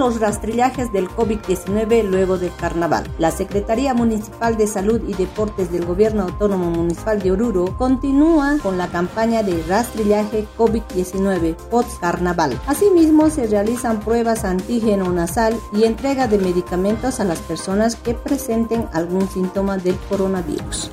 los rastrillajes del COVID-19 luego del carnaval. La Secretaría Municipal de Salud y Deportes del Gobierno Autónomo Municipal de Oruro continúa con la campaña de rastrillaje COVID-19 post-carnaval. Asimismo, se realizan pruebas antígeno nasal y entrega de medicamentos a las personas que presenten algún síntoma del coronavirus.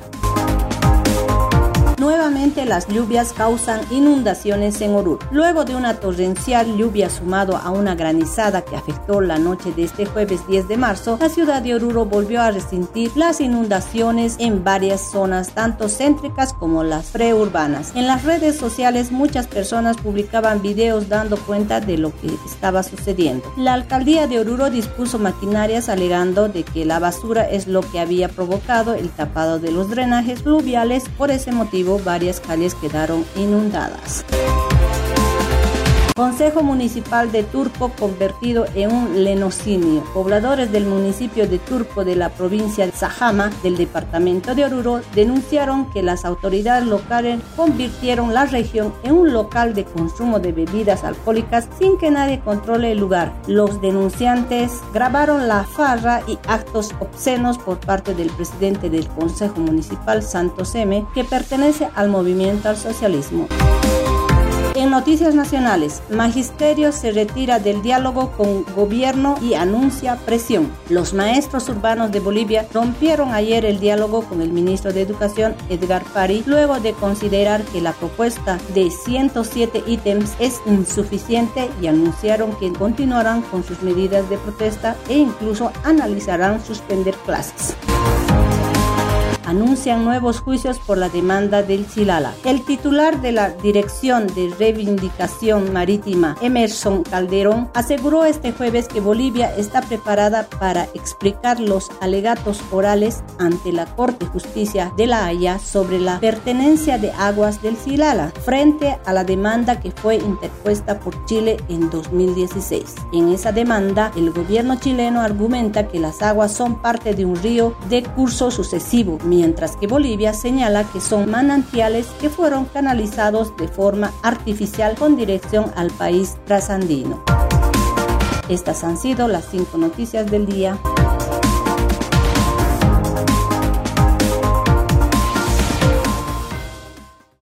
Nuevamente las lluvias causan inundaciones en Oruro. Luego de una torrencial lluvia sumado a una granizada que afectó la noche de este jueves 10 de marzo, la ciudad de Oruro volvió a resentir las inundaciones en varias zonas, tanto céntricas como las preurbanas. En las redes sociales muchas personas publicaban videos dando cuenta de lo que estaba sucediendo. La alcaldía de Oruro dispuso maquinarias alegando de que la basura es lo que había provocado el tapado de los drenajes fluviales. Por ese motivo varias calles quedaron inundadas. Consejo Municipal de Turpo convertido en un lenocinio. Pobladores del municipio de Turpo de la provincia de Sajama del departamento de Oruro denunciaron que las autoridades locales convirtieron la región en un local de consumo de bebidas alcohólicas sin que nadie controle el lugar. Los denunciantes grabaron la farra y actos obscenos por parte del presidente del Consejo Municipal Santos M, que pertenece al movimiento al socialismo. En noticias nacionales, Magisterio se retira del diálogo con gobierno y anuncia presión. Los maestros urbanos de Bolivia rompieron ayer el diálogo con el ministro de Educación, Edgar Pari, luego de considerar que la propuesta de 107 ítems es insuficiente y anunciaron que continuarán con sus medidas de protesta e incluso analizarán suspender clases anuncian nuevos juicios por la demanda del Silala. El titular de la Dirección de Reivindicación Marítima, Emerson Calderón, aseguró este jueves que Bolivia está preparada para explicar los alegatos orales ante la Corte de Justicia de la Haya sobre la pertenencia de aguas del Silala frente a la demanda que fue interpuesta por Chile en 2016. En esa demanda, el gobierno chileno argumenta que las aguas son parte de un río de curso sucesivo, mientras que Bolivia señala que son manantiales que fueron canalizados de forma artificial con dirección al país trasandino. Estas han sido las cinco noticias del día.